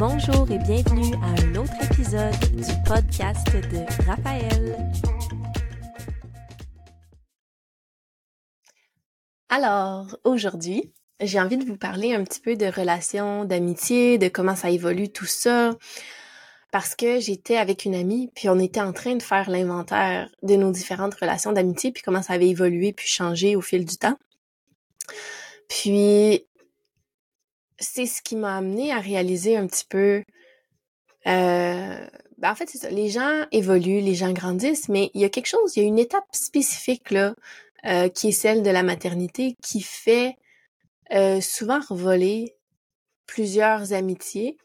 Bonjour et bienvenue à un autre épisode du podcast de Raphaël. Alors, aujourd'hui, j'ai envie de vous parler un petit peu de relations, d'amitié, de comment ça évolue tout ça. Parce que j'étais avec une amie, puis on était en train de faire l'inventaire de nos différentes relations d'amitié, puis comment ça avait évolué, puis changé au fil du temps. Puis c'est ce qui m'a amené à réaliser un petit peu. Euh, ben en fait. Les gens évoluent, les gens grandissent, mais il y a quelque chose, il y a une étape spécifique là, euh, qui est celle de la maternité, qui fait euh, souvent revoler plusieurs amitiés.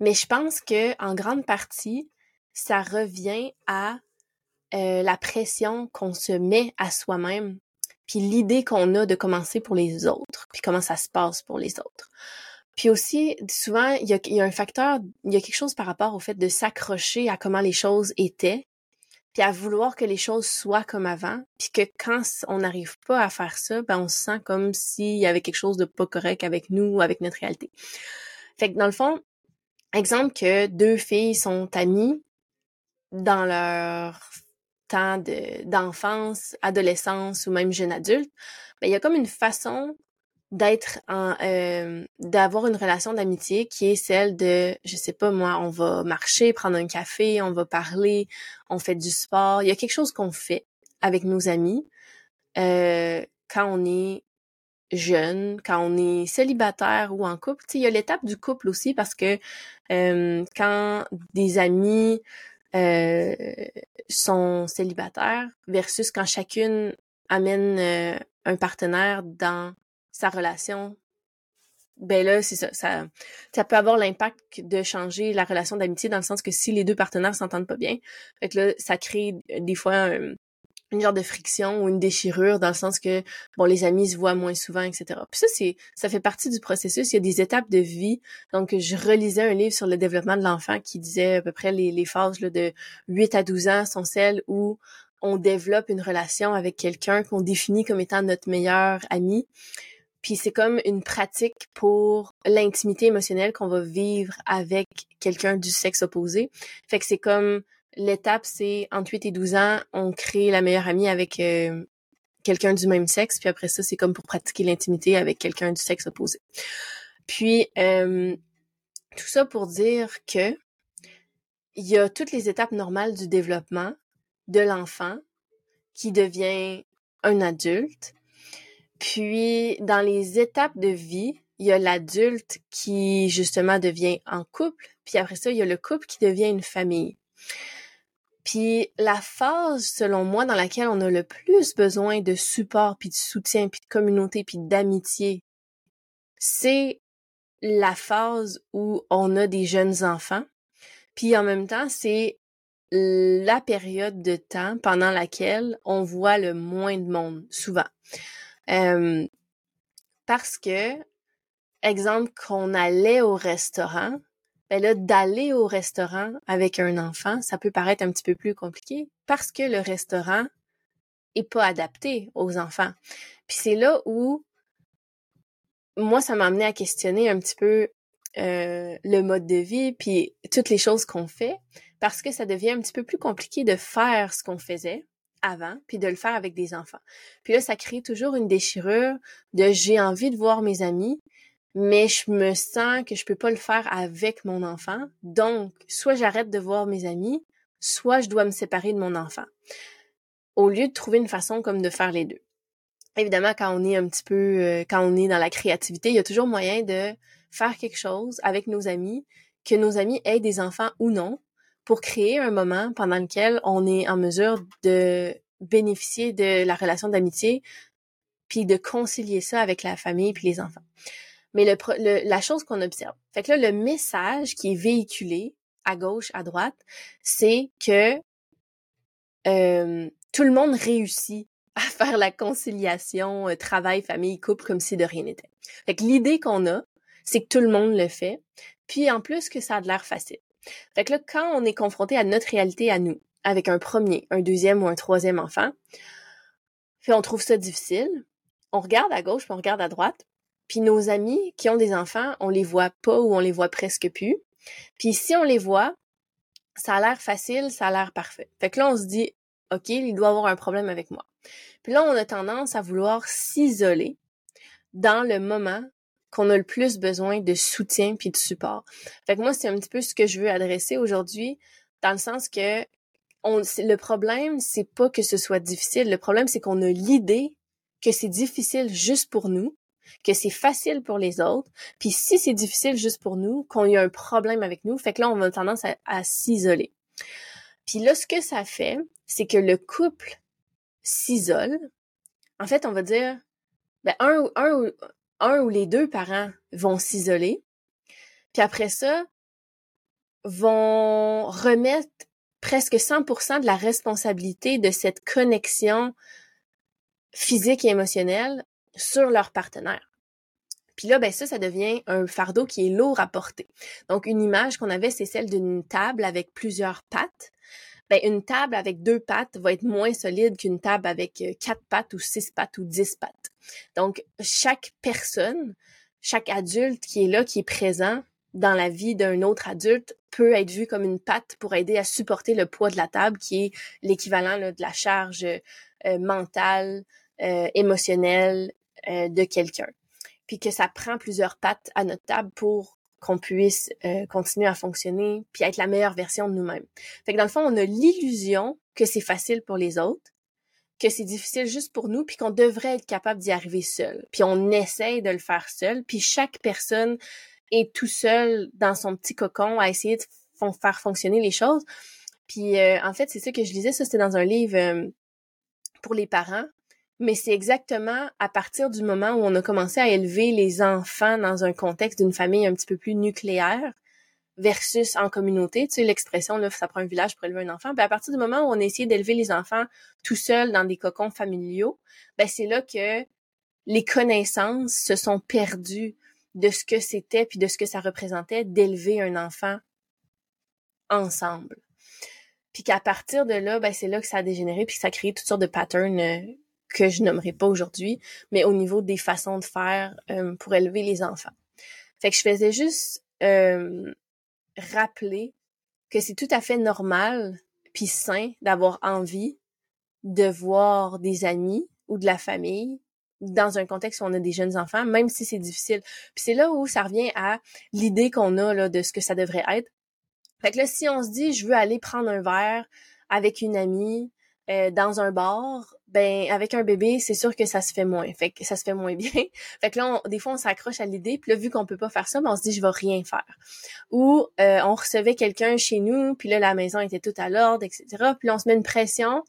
Mais je pense que en grande partie, ça revient à euh, la pression qu'on se met à soi-même puis l'idée qu'on a de commencer pour les autres, puis comment ça se passe pour les autres. Puis aussi, souvent, il y a, y a, un facteur, il y a quelque chose par rapport au fait de s'accrocher à comment les choses étaient, puis à vouloir que les choses soient comme avant, puis que quand on n'arrive pas à faire ça, ben on se sent comme s'il y avait quelque chose de pas correct avec nous, avec notre réalité. Fait que dans le fond, exemple que deux filles sont amies dans leur d'enfance, adolescence ou même jeune adulte, ben, il y a comme une façon d'être en euh, d'avoir une relation d'amitié qui est celle de je sais pas moi on va marcher prendre un café on va parler on fait du sport. Il y a quelque chose qu'on fait avec nos amis euh, quand on est jeune quand on est célibataire ou en couple. Il y a l'étape du couple aussi parce que euh, quand des amis euh, sont célibataires versus quand chacune amène euh, un partenaire dans sa relation ben là c'est ça, ça peut avoir l'impact de changer la relation d'amitié dans le sens que si les deux partenaires s'entendent pas bien fait que là ça crée des fois un, une genre de friction ou une déchirure dans le sens que bon les amis se voient moins souvent etc puis ça c'est ça fait partie du processus. Il y a des étapes de vie. Donc je relisais un livre sur le développement de l'enfant qui disait à peu près les, les phases là, de 8 à 12 ans sont celles où on développe une relation avec quelqu'un qu'on définit comme étant notre meilleur ami. Puis c'est comme une pratique pour l'intimité émotionnelle qu'on va vivre avec quelqu'un du sexe opposé. Fait que c'est comme l'étape, c'est entre 8 et 12 ans, on crée la meilleure amie avec euh, quelqu'un du même sexe, puis après ça, c'est comme pour pratiquer l'intimité avec quelqu'un du sexe opposé. Puis, euh, tout ça pour dire que il y a toutes les étapes normales du développement de l'enfant qui devient un adulte. Puis, dans les étapes de vie, il y a l'adulte qui, justement, devient en couple. Puis après ça, il y a le couple qui devient une famille. Puis la phase, selon moi, dans laquelle on a le plus besoin de support, puis de soutien, puis de communauté, puis d'amitié, c'est la phase où on a des jeunes enfants. Puis en même temps, c'est la période de temps pendant laquelle on voit le moins de monde, souvent. Euh, parce que, exemple, qu'on allait au restaurant, ben là, d'aller au restaurant avec un enfant, ça peut paraître un petit peu plus compliqué parce que le restaurant est pas adapté aux enfants. Puis c'est là où moi, ça m'a amené à questionner un petit peu euh, le mode de vie, puis toutes les choses qu'on fait, parce que ça devient un petit peu plus compliqué de faire ce qu'on faisait avant, puis de le faire avec des enfants. Puis là, ça crée toujours une déchirure de j'ai envie de voir mes amis, mais je me sens que je peux pas le faire avec mon enfant. Donc, soit j'arrête de voir mes amis, soit je dois me séparer de mon enfant. Au lieu de trouver une façon comme de faire les deux. Évidemment, quand on est un petit peu, euh, quand on est dans la créativité, il y a toujours moyen de faire quelque chose avec nos amis, que nos amis aient des enfants ou non, pour créer un moment pendant lequel on est en mesure de bénéficier de la relation d'amitié, puis de concilier ça avec la famille puis les enfants mais le, la chose qu'on observe. Fait que là, le message qui est véhiculé à gauche, à droite, c'est que euh, tout le monde réussit à faire la conciliation euh, travail, famille, couple comme si de rien n'était. Fait que l'idée qu'on a, c'est que tout le monde le fait, puis en plus que ça a de l'air facile. Fait que là, quand on est confronté à notre réalité à nous, avec un premier, un deuxième ou un troisième enfant, puis on trouve ça difficile, on regarde à gauche puis on regarde à droite, Puis nos amis qui ont des enfants, on les voit pas ou on les voit presque plus. Puis si on les voit, ça a l'air facile, ça a l'air parfait. Fait que là, on se dit, OK, il doit avoir un problème avec moi. Puis là, on a tendance à vouloir s'isoler dans le moment qu'on a le plus besoin de soutien puis de support. Fait que moi, c'est un petit peu ce que je veux adresser aujourd'hui, dans le sens que le problème, c'est pas que ce soit difficile. Le problème, c'est qu'on a l'idée que c'est difficile juste pour nous, que c'est facile pour les autres. Puis si c'est difficile juste pour nous, qu'on y a un problème avec nous, fait que là, on a tendance à, s'isoler. Puis là, ce que ça fait, c'est que le couple s'isole. En fait, on va dire, ben, un, un, un ou les deux parents vont s'isoler. Puis après ça, vont remettre presque 100% de la responsabilité de cette connexion physique et émotionnelle sur leur partenaire. Puis là, ben ça, ça devient un fardeau qui est lourd à porter. Donc, une image qu'on avait, c'est celle d'une table avec plusieurs pattes. Ben, une table avec deux pattes va être moins solide qu'une table avec euh, quatre pattes ou six pattes ou dix pattes. Donc, chaque personne, chaque adulte qui est là, qui est présent dans la vie d'un autre adulte, peut être vu comme une patte pour aider à supporter le poids de la table, qui est l'équivalent de la charge euh, mentale, euh, émotionnelle euh, de quelqu'un. Puis que ça prend plusieurs pattes à notre table pour qu'on puisse euh, continuer à fonctionner puis être la meilleure version de nous-mêmes. Fait que dans le fond, on a l'illusion que c'est facile pour les autres, que c'est difficile juste pour nous puis qu'on devrait être capable d'y arriver seul. Puis on essaye de le faire seul, puis chaque personne est tout seul dans son petit cocon à essayer de faire fonctionner les choses. Puis en fait, c'est ça que je lisais, ça c'était dans un livre pour les parents mais c'est exactement à partir du moment où on a commencé à élever les enfants dans un contexte d'une famille un petit peu plus nucléaire versus en communauté, tu sais, l'expression, là, ça prend un village pour élever un enfant. Ben, à partir du moment où on a essayé d'élever les enfants tout seuls dans des cocons familiaux, ben, c'est là que les connaissances se sont perdues de ce que c'était puis de ce que ça représentait d'élever un enfant ensemble. Puis qu'à partir de là, ben, c'est là que ça a dégénéré puis que ça a créé toutes sortes de patterns euh, que je nommerai pas aujourd'hui, mais au niveau des façons de faire euh, pour élever les enfants. Fait que je faisais juste euh, rappeler que c'est tout à fait normal puis sain d'avoir envie de voir des amis ou de la famille dans un contexte où on a des jeunes enfants, même si c'est difficile. Puis c'est là où ça revient à l'idée qu'on a là, de ce que ça devrait être. Fait que là, si on se dit, je veux aller prendre un verre avec une amie euh, dans un bar, ben avec un bébé, c'est sûr que ça se fait moins. Fait que ça se fait moins bien. fait que là, des fois, on s'accroche à l'idée, puis là, vu qu'on peut pas faire ça, ben, on se dit je vais rien faire. Ou euh, on recevait quelqu'un chez nous, puis là, la maison était toute à l'ordre, etc. Puis là, on se met une pression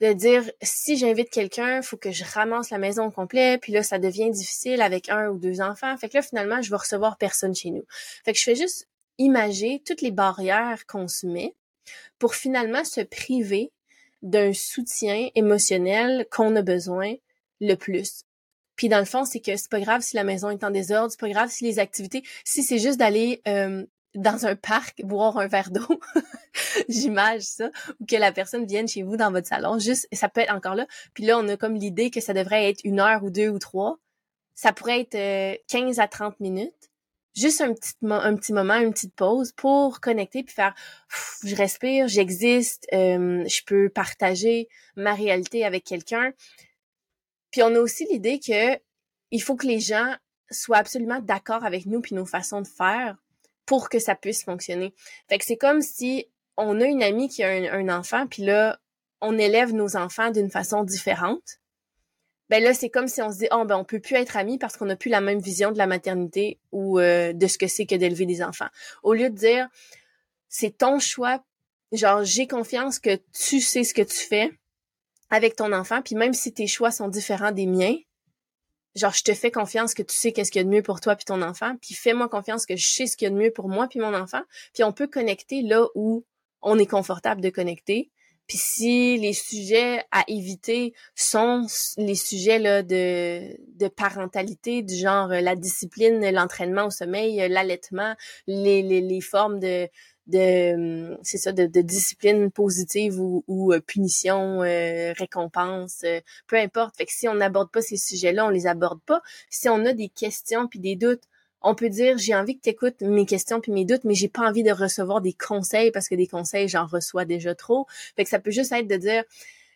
de dire si j'invite quelqu'un, faut que je ramasse la maison au complet, puis là, ça devient difficile avec un ou deux enfants. Fait que là, finalement, je vais recevoir personne chez nous. Fait que je fais juste imager toutes les barrières qu'on se met pour finalement se priver d'un soutien émotionnel qu'on a besoin le plus. Puis dans le fond, c'est que c'est pas grave si la maison est en désordre, c'est pas grave si les activités, si c'est juste d'aller euh, dans un parc boire un verre d'eau, j'image ça, ou que la personne vienne chez vous dans votre salon, juste ça peut être encore là. Puis là, on a comme l'idée que ça devrait être une heure ou deux ou trois. Ça pourrait être euh, 15 à 30 minutes juste un petit, un petit moment, une petite pause pour connecter puis faire je respire, j'existe, euh, je peux partager ma réalité avec quelqu'un. Puis on a aussi l'idée que il faut que les gens soient absolument d'accord avec nous puis nos façons de faire pour que ça puisse fonctionner. Fait que c'est comme si on a une amie qui a un, un enfant puis là on élève nos enfants d'une façon différente ben là c'est comme si on se dit oh ben on peut plus être amis parce qu'on n'a plus la même vision de la maternité ou euh, de ce que c'est que d'élever des enfants. Au lieu de dire c'est ton choix, genre j'ai confiance que tu sais ce que tu fais avec ton enfant, puis même si tes choix sont différents des miens, genre je te fais confiance que tu sais qu'est-ce qu'il y a de mieux pour toi puis ton enfant, puis fais-moi confiance que je sais ce qu'il y a de mieux pour moi puis mon enfant, puis on peut connecter là où on est confortable de connecter puis si les sujets à éviter sont les sujets là, de, de parentalité, du genre euh, la discipline, l'entraînement au sommeil, euh, l'allaitement, les, les, les formes de, de c'est ça de, discipline positive ou, ou punition récompense peu importe. Fait que si on n'aborde pas ces sujets-là on les aborde pas. Si on a des questions puis des doutes on peut dire j'ai envie que tu écoutes mes questions puis mes doutes, mais j'ai pas envie de recevoir des conseils parce que des conseils, j'en reçois déjà trop. Fait que ça peut juste être de dire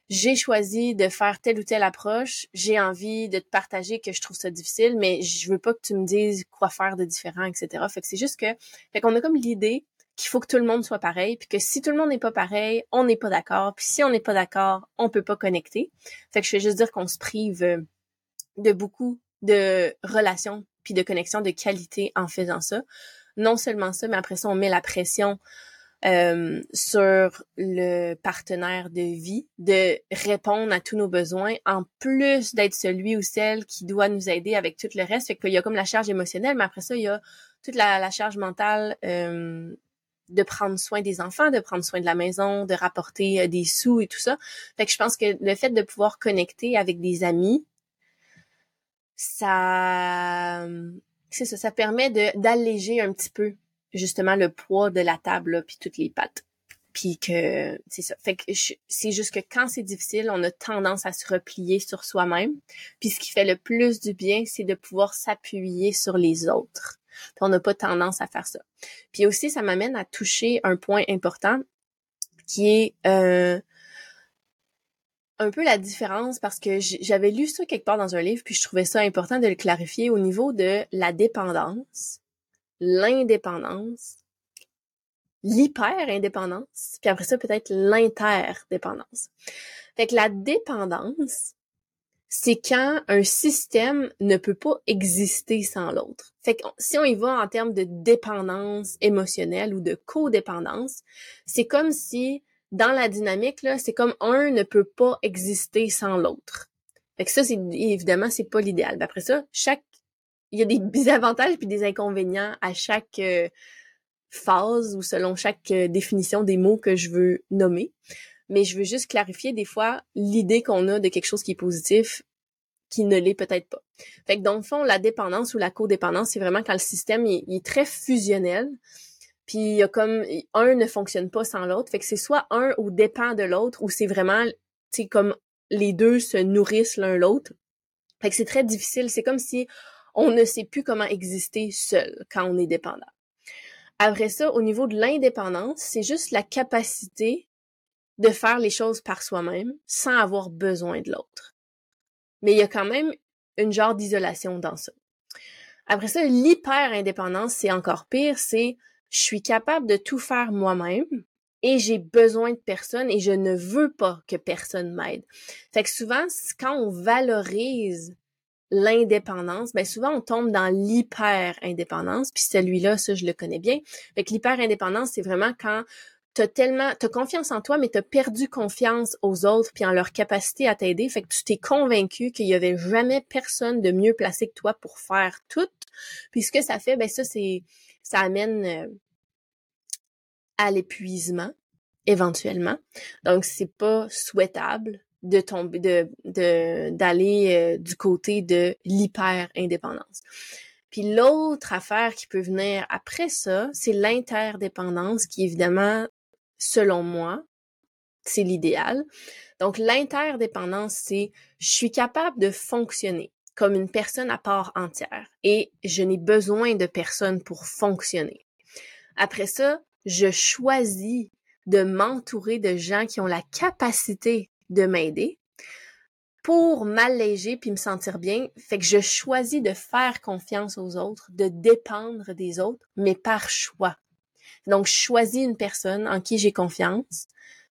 j'ai choisi de faire telle ou telle approche, j'ai envie de te partager que je trouve ça difficile, mais je veux pas que tu me dises quoi faire de différent, etc. Fait que c'est juste que, fait qu'on a comme l'idée qu'il faut que tout le monde soit pareil, puis que si tout le monde n'est pas pareil, on n'est pas d'accord, puis si on n'est pas d'accord, on peut pas connecter. Fait que je vais juste dire qu'on se prive de beaucoup de relations puis de connexion de qualité en faisant ça. Non seulement ça, mais après ça, on met la pression euh, sur le partenaire de vie de répondre à tous nos besoins en plus d'être celui ou celle qui doit nous aider avec tout le reste. Fait qu'il y a comme la charge émotionnelle, mais après ça, il y a toute la, charge mentale euh, de prendre soin des enfants, de prendre soin de la maison, de rapporter euh, des sous et tout ça. Fait que je pense que le fait de pouvoir connecter avec des amis, ça, c'est ça, ça permet de d'alléger un petit peu justement le poids de la table puis toutes les pattes. Puis que c'est ça. Fait que c'est juste que quand c'est difficile, on a tendance à se replier sur soi-même. Puis ce qui fait le plus du bien, c'est de pouvoir s'appuyer sur les autres. on n'a pas tendance à faire ça. Puis aussi, ça m'amène à toucher un point important qui est euh, un peu la différence parce que j'avais lu ça quelque part dans un livre puis je trouvais ça important de le clarifier au niveau de la dépendance, l'indépendance, l'hyper-indépendance, puis après ça peut-être l'interdépendance. Fait que la dépendance, c'est quand un système ne peut pas exister sans l'autre. Fait que si on y va en termes de dépendance émotionnelle ou de codépendance, c'est comme si dans la dynamique, là, c'est comme un ne peut pas exister sans l'autre. Fait que ça, c'est évidemment, c'est pas l'idéal. Après ça, chaque il y a des avantages puis des inconvénients à chaque euh, phase ou selon chaque euh, définition des mots que je veux nommer. Mais je veux juste clarifier des fois l'idée qu'on a de quelque chose qui est positif qui ne l'est peut-être pas. Fait que dans le fond, la dépendance ou la codépendance, c'est vraiment quand le système est très fusionnel. Puis il y a comme un ne fonctionne pas sans l'autre. Fait que c'est soit un ou dépend de l'autre ou c'est vraiment c'est comme les deux se nourrissent l'un l'autre. Fait que c'est très difficile. C'est comme si on ne sait plus comment exister seul quand on est dépendant. Après ça, au niveau de l'indépendance, c'est juste la capacité de faire les choses par soi-même sans avoir besoin de l'autre. Mais il y a quand même une genre d'isolation dans ça. Après ça, l'hyper-indépendance, c'est encore pire, c'est je suis capable de tout faire moi-même et j'ai besoin de personne et je ne veux pas que personne m'aide. Fait que souvent, quand on valorise l'indépendance, ben souvent on tombe dans l'hyper-indépendance, puis celui-là, ça je le connais bien. Fait que l'hyper-indépendance, c'est vraiment quand t'as tellement, t'as confiance en toi, mais t'as perdu confiance aux autres puis en leur capacité à t'aider. Fait que tu t'es convaincu qu'il y avait jamais personne de mieux placé que toi pour faire tout. Puis ce que ça fait, ben ça c'est, ça amène euh, à l'épuisement éventuellement. Donc c'est pas souhaitable de tomber de d'aller euh, du côté de l'hyper indépendance. Puis l'autre affaire qui peut venir après ça, c'est l'interdépendance qui évidemment selon moi, c'est l'idéal. Donc l'interdépendance c'est je suis capable de fonctionner comme une personne à part entière et je n'ai besoin de personne pour fonctionner. Après ça, je choisis de m'entourer de gens qui ont la capacité de m'aider pour m'alléger puis me sentir bien. Fait que je choisis de faire confiance aux autres, de dépendre des autres, mais par choix. Donc, je choisis une personne en qui j'ai confiance,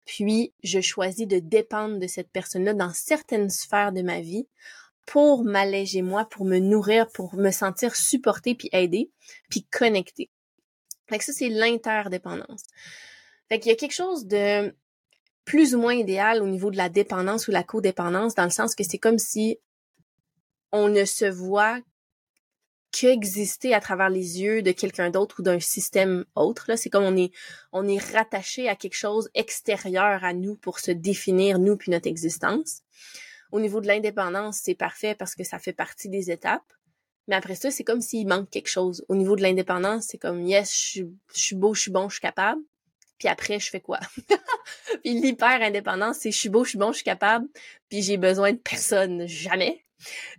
puis je choisis de dépendre de cette personne-là dans certaines sphères de ma vie pour m'alléger moi, pour me nourrir, pour me sentir supporté puis aidé, puis connecté. Fait que ça, c'est l'interdépendance. Fait qu'il y a quelque chose de plus ou moins idéal au niveau de la dépendance ou la codépendance, dans le sens que c'est comme si on ne se voit qu'exister à travers les yeux de quelqu'un d'autre ou d'un système autre. Là, c'est comme on est on est rattaché à quelque chose extérieur à nous pour se définir nous puis notre existence. Au niveau de l'indépendance, c'est parfait parce que ça fait partie des étapes. Mais après ça, c'est comme s'il manque quelque chose. Au niveau de l'indépendance, c'est comme, yes, je suis, beau, je suis bon, je suis capable. Puis après, je fais quoi? puis l'hyper-indépendance, c'est je suis beau, je suis bon, je suis capable. Puis j'ai besoin de personne, jamais.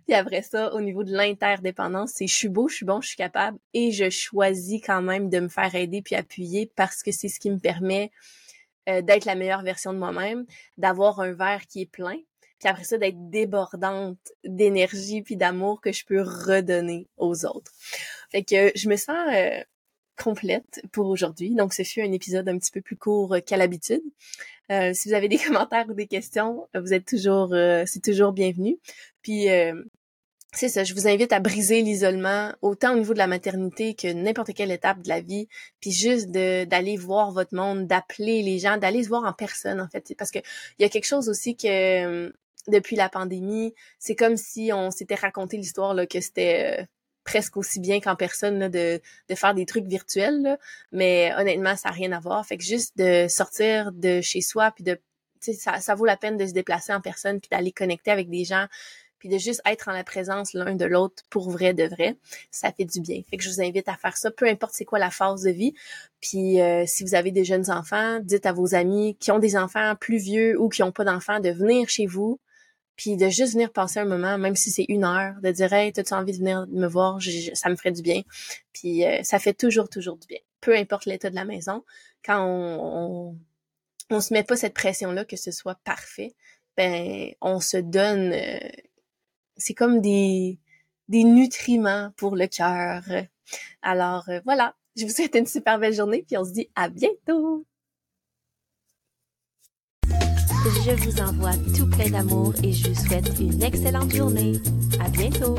Puis après ça, au niveau de l'interdépendance, c'est je suis beau, je suis bon, je suis capable. Et je choisis quand même de me faire aider puis appuyer parce que c'est ce qui me permet euh, d'être la meilleure version de moi-même, d'avoir un verre qui est plein, puis après ça d'être débordante d'énergie puis d'amour que je peux redonner aux autres. Fait que je me sens euh, complète pour aujourd'hui. Donc ce fut un épisode un petit peu plus court qu'à l'habitude. Euh, si vous avez des commentaires ou des questions, vous êtes toujours c'est toujours bienvenu. Puis c'est ça, je vous invite à briser l'isolement, autant au niveau de la maternité que n'importe quelle étape de la vie, puis juste d'aller voir votre monde, d'appeler les gens, d'aller se voir en personne, en fait. Parce que il y a quelque chose aussi que depuis la pandémie, c'est comme si on s'était raconté l'histoire là, que c'était euh, presque aussi bien qu'en personne là, de, de faire des trucs virtuels. Là. Mais honnêtement, ça n'a rien à voir. Fait que juste de sortir de chez soi, puis de ça, ça vaut la peine de se déplacer en personne, puis d'aller connecter avec des gens puis de juste être en la présence l'un de l'autre pour vrai de vrai, ça fait du bien. Fait que je vous invite à faire ça, peu importe c'est quoi la phase de vie. Puis euh, si vous avez des jeunes enfants, dites à vos amis qui ont des enfants plus vieux ou qui n'ont pas d'enfants de venir chez vous, puis de juste venir passer un moment, même si c'est une heure, de dire hey, as-tu envie de venir me voir, ça me ferait du bien. Puis euh, ça fait toujours toujours du bien, peu importe l'état de la maison. Quand on, on se met pas cette pression là que ce soit parfait, ben on se donne euh, c'est comme des, des nutriments pour le cœur. Alors euh, voilà, je vous souhaite une super belle journée, puis on se dit à bientôt. Je vous envoie tout plein d'amour et je vous souhaite une excellente journée. À bientôt.